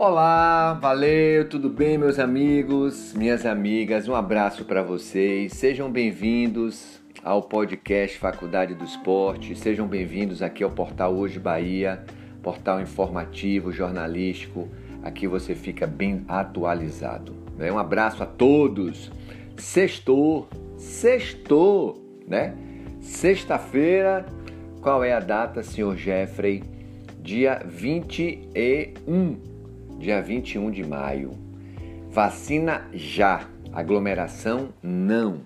Olá, valeu, tudo bem, meus amigos, minhas amigas? Um abraço para vocês. Sejam bem-vindos ao podcast Faculdade do Esporte. Sejam bem-vindos aqui ao Portal Hoje Bahia, portal informativo, jornalístico. Aqui você fica bem atualizado. Né? Um abraço a todos. Sextou, sextou, né? Sexta-feira, qual é a data, senhor Jeffrey? Dia 21 dia 21 de maio. Vacina já, aglomeração não,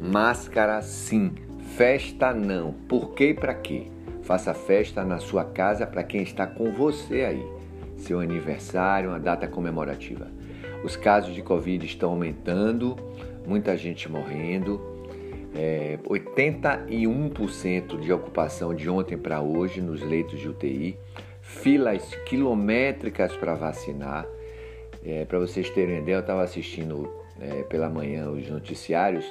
máscara sim, festa não. Por que e para quê? Faça festa na sua casa para quem está com você aí. Seu aniversário, uma data comemorativa. Os casos de Covid estão aumentando, muita gente morrendo. É, 81% de ocupação de ontem para hoje nos leitos de UTI filas quilométricas para vacinar. É, para vocês terem ideia, eu estava assistindo é, pela manhã os noticiários.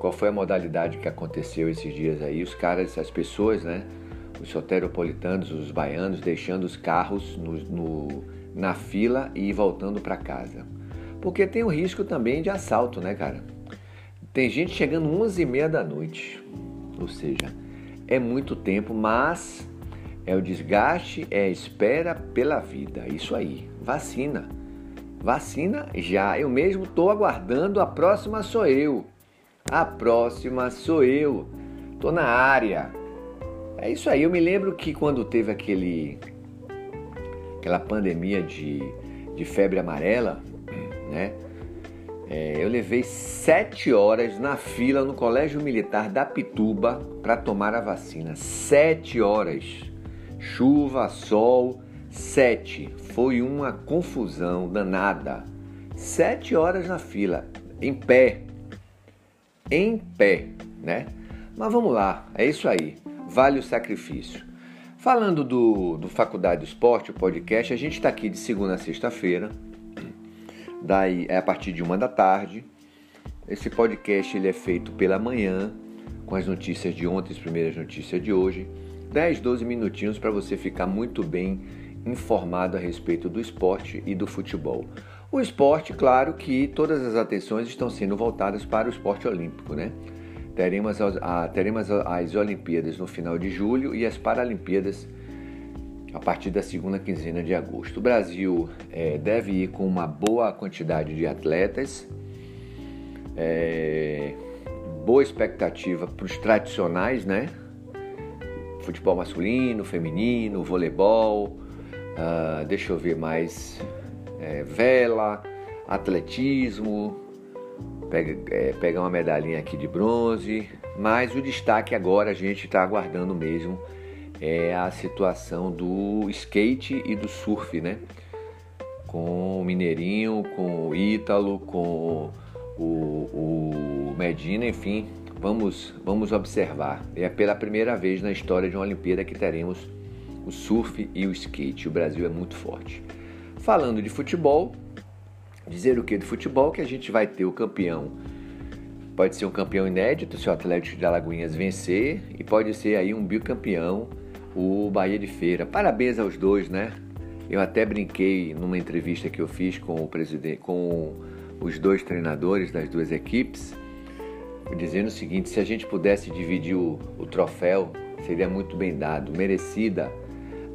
Qual foi a modalidade que aconteceu esses dias aí? Os caras, as pessoas, né? Os soteropolitanos, os baianos, deixando os carros no, no na fila e voltando para casa. Porque tem o risco também de assalto, né, cara? Tem gente chegando 11h30 da noite. Ou seja, é muito tempo, mas é o desgaste, é a espera pela vida. Isso aí. Vacina. Vacina já. Eu mesmo estou aguardando. A próxima sou eu. A próxima sou eu. Estou na área. É isso aí. Eu me lembro que quando teve aquele aquela pandemia de, de febre amarela, né? É, eu levei sete horas na fila no Colégio Militar da Pituba para tomar a vacina. Sete horas chuva, sol. Sete. Foi uma confusão danada. Sete horas na fila, em pé. Em pé, né? Mas vamos lá, é isso aí. Vale o sacrifício. Falando do, do Faculdade do Esporte, o podcast, a gente está aqui de segunda a sexta-feira. Daí é a partir de uma da tarde. Esse podcast ele é feito pela manhã, com as notícias de ontem, as primeiras notícias de hoje. 10, 12 minutinhos para você ficar muito bem informado a respeito do esporte e do futebol. O esporte, claro que todas as atenções estão sendo voltadas para o esporte olímpico, né? Teremos, a, teremos as Olimpíadas no final de julho e as Paralimpíadas a partir da segunda quinzena de agosto. O Brasil é, deve ir com uma boa quantidade de atletas, é, boa expectativa para os tradicionais, né? Futebol masculino, feminino, voleibol, uh, deixa eu ver mais, é, vela, atletismo, pega, é, pega uma medalhinha aqui de bronze, mas o destaque agora a gente está aguardando mesmo é a situação do skate e do surf, né? Com o Mineirinho, com o Ítalo, com o, o Medina, enfim, Vamos, vamos observar. É pela primeira vez na história de uma Olimpíada que teremos o surf e o skate. O Brasil é muito forte. Falando de futebol, dizer o que de futebol? Que a gente vai ter o campeão. Pode ser um campeão inédito se o Atlético de Alagoinhas vencer e pode ser aí um bicampeão, o Bahia de Feira. Parabéns aos dois, né? Eu até brinquei numa entrevista que eu fiz com o presidente, com os dois treinadores das duas equipes dizendo o seguinte: se a gente pudesse dividir o, o troféu, seria muito bem dado, merecida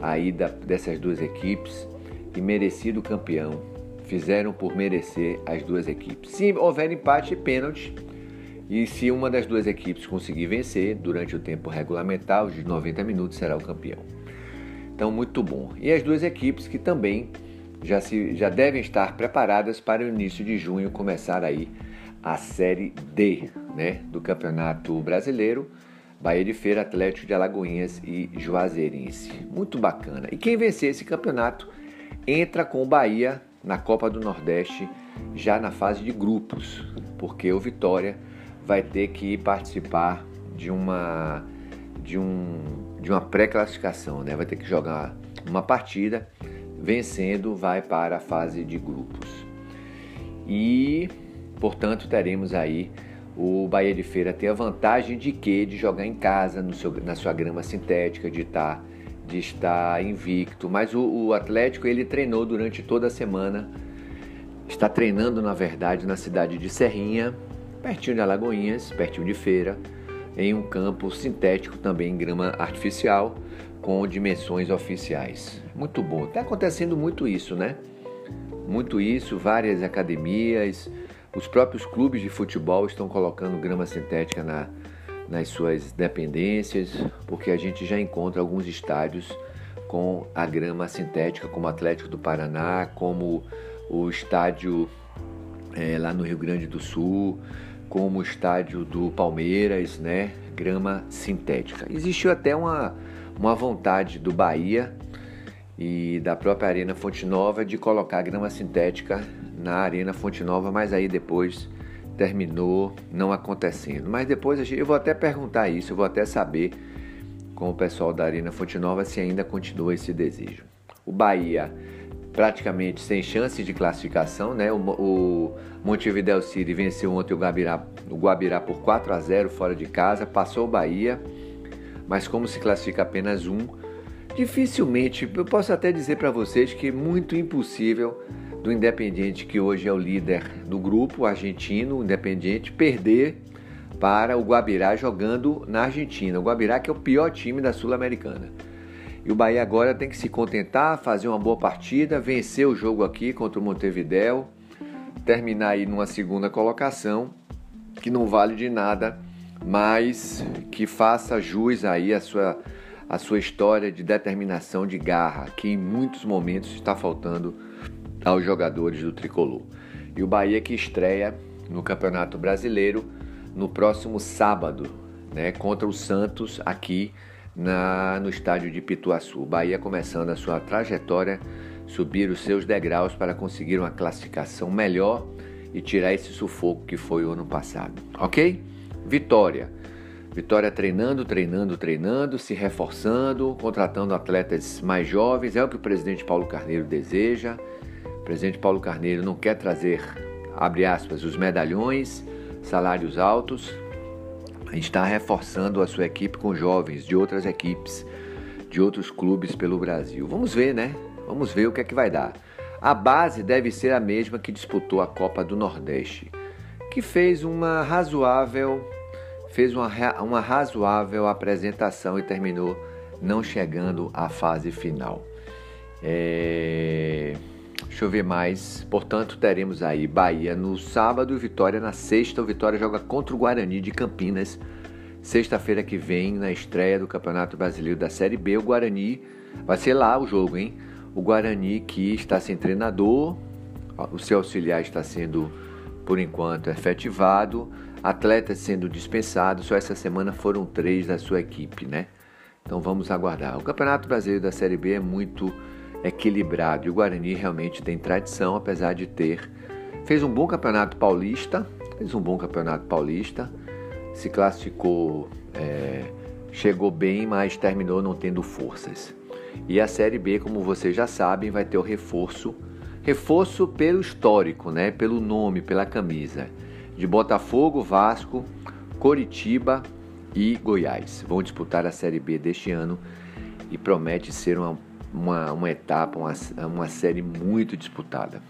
a ida dessas duas equipes e merecido campeão. Fizeram por merecer as duas equipes. Se houver empate, pênalti. E se uma das duas equipes conseguir vencer durante o tempo regulamentar, de 90 minutos, será o campeão. Então, muito bom. E as duas equipes que também já, se, já devem estar preparadas para o início de junho começar aí a Série D né, do Campeonato Brasileiro, Bahia de Feira, Atlético de Alagoinhas e Juazeirense. Muito bacana. E quem vencer esse campeonato entra com o Bahia na Copa do Nordeste já na fase de grupos, porque o Vitória vai ter que participar de uma de um de uma pré-classificação, né? Vai ter que jogar uma partida, vencendo vai para a fase de grupos. E Portanto, teremos aí o Bahia de Feira ter a vantagem de que de jogar em casa, seu, na sua grama sintética, de estar de estar invicto, mas o, o Atlético ele treinou durante toda a semana, está treinando na verdade na cidade de Serrinha, pertinho de Alagoinhas, pertinho de Feira, em um campo sintético também em grama artificial com dimensões oficiais. Muito bom. Está acontecendo muito isso, né? Muito isso, várias academias, os próprios clubes de futebol estão colocando grama sintética na, nas suas dependências, porque a gente já encontra alguns estádios com a grama sintética, como o Atlético do Paraná, como o estádio é, lá no Rio Grande do Sul, como o estádio do Palmeiras, né? Grama sintética. Existiu até uma, uma vontade do Bahia e da própria Arena Fonte Nova de colocar grama sintética na Arena Fonte Nova, mas aí depois terminou não acontecendo. Mas depois eu vou até perguntar isso, eu vou até saber com o pessoal da Arena Fonte Nova se ainda continua esse desejo. O Bahia praticamente sem chances de classificação, né? O, o Montevideo City venceu ontem o Guabirá, o Guabirá por 4 a 0 fora de casa, passou o Bahia, mas como se classifica apenas um, dificilmente, eu posso até dizer para vocês que é muito impossível do Independiente, que hoje é o líder do grupo argentino, Independiente, perder para o Guabirá jogando na Argentina. O Guabirá que é o pior time da Sul-Americana. E o Bahia agora tem que se contentar, fazer uma boa partida, vencer o jogo aqui contra o Montevideo, terminar aí numa segunda colocação, que não vale de nada, mas que faça jus aí a sua, a sua história de determinação, de garra, que em muitos momentos está faltando aos jogadores do tricolor. E o Bahia que estreia no Campeonato Brasileiro no próximo sábado, né, contra o Santos aqui na, no estádio de Pituaçu. Bahia começando a sua trajetória, subir os seus degraus para conseguir uma classificação melhor e tirar esse sufoco que foi o ano passado. Ok? Vitória. Vitória treinando, treinando, treinando, se reforçando, contratando atletas mais jovens. É o que o presidente Paulo Carneiro deseja. Presidente Paulo Carneiro não quer trazer, abre aspas, os medalhões, salários altos, está reforçando a sua equipe com jovens de outras equipes, de outros clubes pelo Brasil. Vamos ver, né? Vamos ver o que é que vai dar. A base deve ser a mesma que disputou a Copa do Nordeste, que fez uma razoável fez uma, uma razoável apresentação e terminou não chegando à fase final. É... Deixa eu ver mais. Portanto, teremos aí Bahia no sábado e Vitória na sexta. O Vitória joga contra o Guarani de Campinas. Sexta-feira que vem, na estreia do Campeonato Brasileiro da Série B, o Guarani vai ser lá o jogo, hein? O Guarani que está sem treinador, o seu auxiliar está sendo, por enquanto, efetivado, atletas sendo dispensados. Só essa semana foram três da sua equipe, né? Então vamos aguardar. O Campeonato Brasileiro da Série B é muito equilibrado. E o Guarani realmente tem tradição, apesar de ter. Fez um bom campeonato paulista, fez um bom campeonato paulista, se classificou, é, chegou bem, mas terminou não tendo forças. E a Série B, como vocês já sabem, vai ter o reforço, reforço pelo histórico, né? pelo nome, pela camisa, de Botafogo, Vasco, Coritiba e Goiás. Vão disputar a Série B deste ano e promete ser uma uma, uma etapa, uma, uma série muito disputada.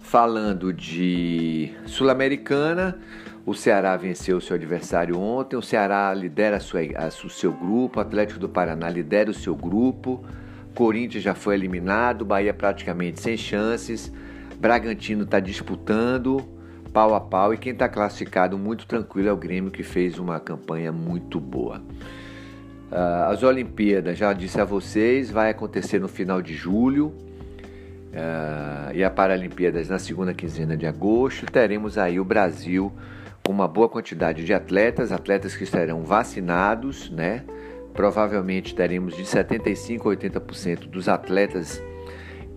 Falando de Sul-Americana, o Ceará venceu seu adversário ontem. O Ceará lidera a sua, a, o seu grupo, o Atlético do Paraná lidera o seu grupo. Corinthians já foi eliminado, Bahia praticamente sem chances. Bragantino está disputando pau a pau e quem está classificado muito tranquilo é o Grêmio que fez uma campanha muito boa. Uh, as Olimpíadas, já disse a vocês, vai acontecer no final de julho uh, e a Paralimpíadas na segunda quinzena de agosto. Teremos aí o Brasil com uma boa quantidade de atletas, atletas que estarão vacinados, né? Provavelmente teremos de 75% a 80% dos atletas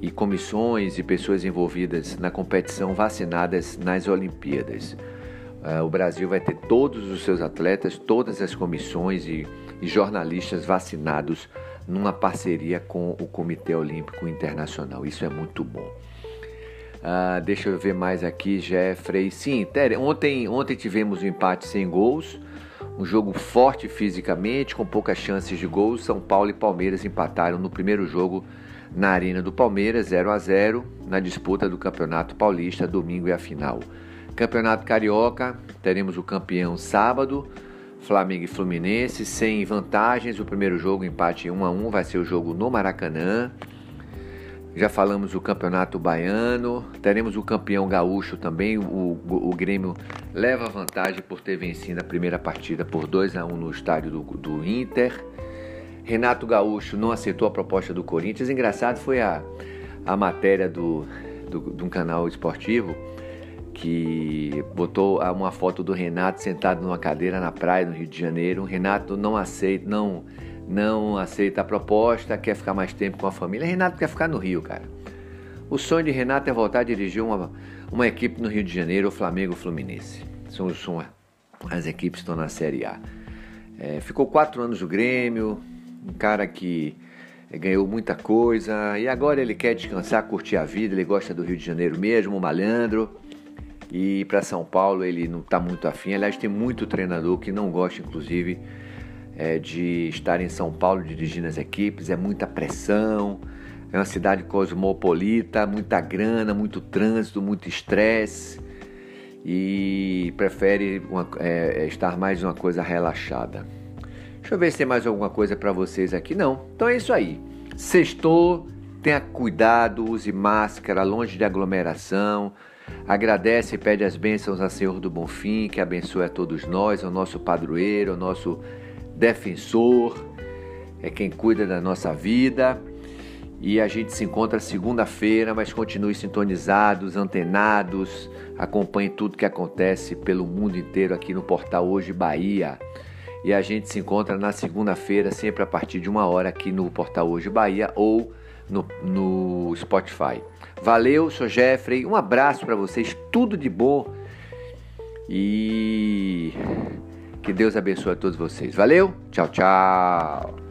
e comissões e pessoas envolvidas na competição vacinadas nas Olimpíadas. Uh, o Brasil vai ter todos os seus atletas, todas as comissões e e jornalistas vacinados numa parceria com o Comitê Olímpico Internacional. Isso é muito bom. Ah, deixa eu ver mais aqui, Jeffrey. Sim, ontem, ontem tivemos um empate sem gols Um jogo forte fisicamente, com poucas chances de gol. São Paulo e Palmeiras empataram no primeiro jogo na Arena do Palmeiras, 0 a 0 na disputa do Campeonato Paulista, domingo e a final. Campeonato Carioca, teremos o campeão sábado, Flamengo e Fluminense, sem vantagens. O primeiro jogo, empate 1 a 1 vai ser o jogo no Maracanã. Já falamos do Campeonato Baiano, teremos o campeão gaúcho também. O, o, o, Grêmio leva vantagem por ter vencido a primeira partida por 2 a 1 no estádio do, do Inter. Renato Gaúcho não aceitou a proposta do Corinthians. Engraçado foi a, a matéria do, do, de um canal esportivo que botou uma foto do Renato sentado numa cadeira na praia no Rio de Janeiro. O Renato não aceita, não não aceita a proposta, quer ficar mais tempo com a família. Renato quer ficar no Rio, cara. O sonho de Renato é voltar a dirigir uma, uma equipe no Rio de Janeiro, o Flamengo o Fluminense. São, são as equipes estão na Série A. É, ficou quatro anos no Grêmio, um cara que ganhou muita coisa e agora ele quer descansar, curtir a vida. Ele gosta do Rio de Janeiro mesmo, malandro. E para São Paulo ele não está muito afim. Aliás, tem muito treinador que não gosta, inclusive é, de estar em São Paulo dirigindo as equipes, é muita pressão, é uma cidade cosmopolita, muita grana, muito trânsito, muito estresse e prefere uma, é, é estar mais uma coisa relaxada. Deixa eu ver se tem mais alguma coisa para vocês aqui. Não, então é isso aí. Sextou, tenha cuidado, use máscara, longe de aglomeração. Agradece e pede as bênçãos a Senhor do Bonfim, que abençoe a todos nós, ao nosso padroeiro, ao nosso defensor, é quem cuida da nossa vida. E a gente se encontra segunda-feira, mas continue sintonizados, antenados, acompanhe tudo que acontece pelo mundo inteiro aqui no Portal Hoje Bahia. E a gente se encontra na segunda-feira, sempre a partir de uma hora aqui no Portal Hoje Bahia ou no, no Spotify. Valeu, sou Jeffrey, um abraço para vocês, tudo de bom e que Deus abençoe a todos vocês. Valeu, tchau, tchau.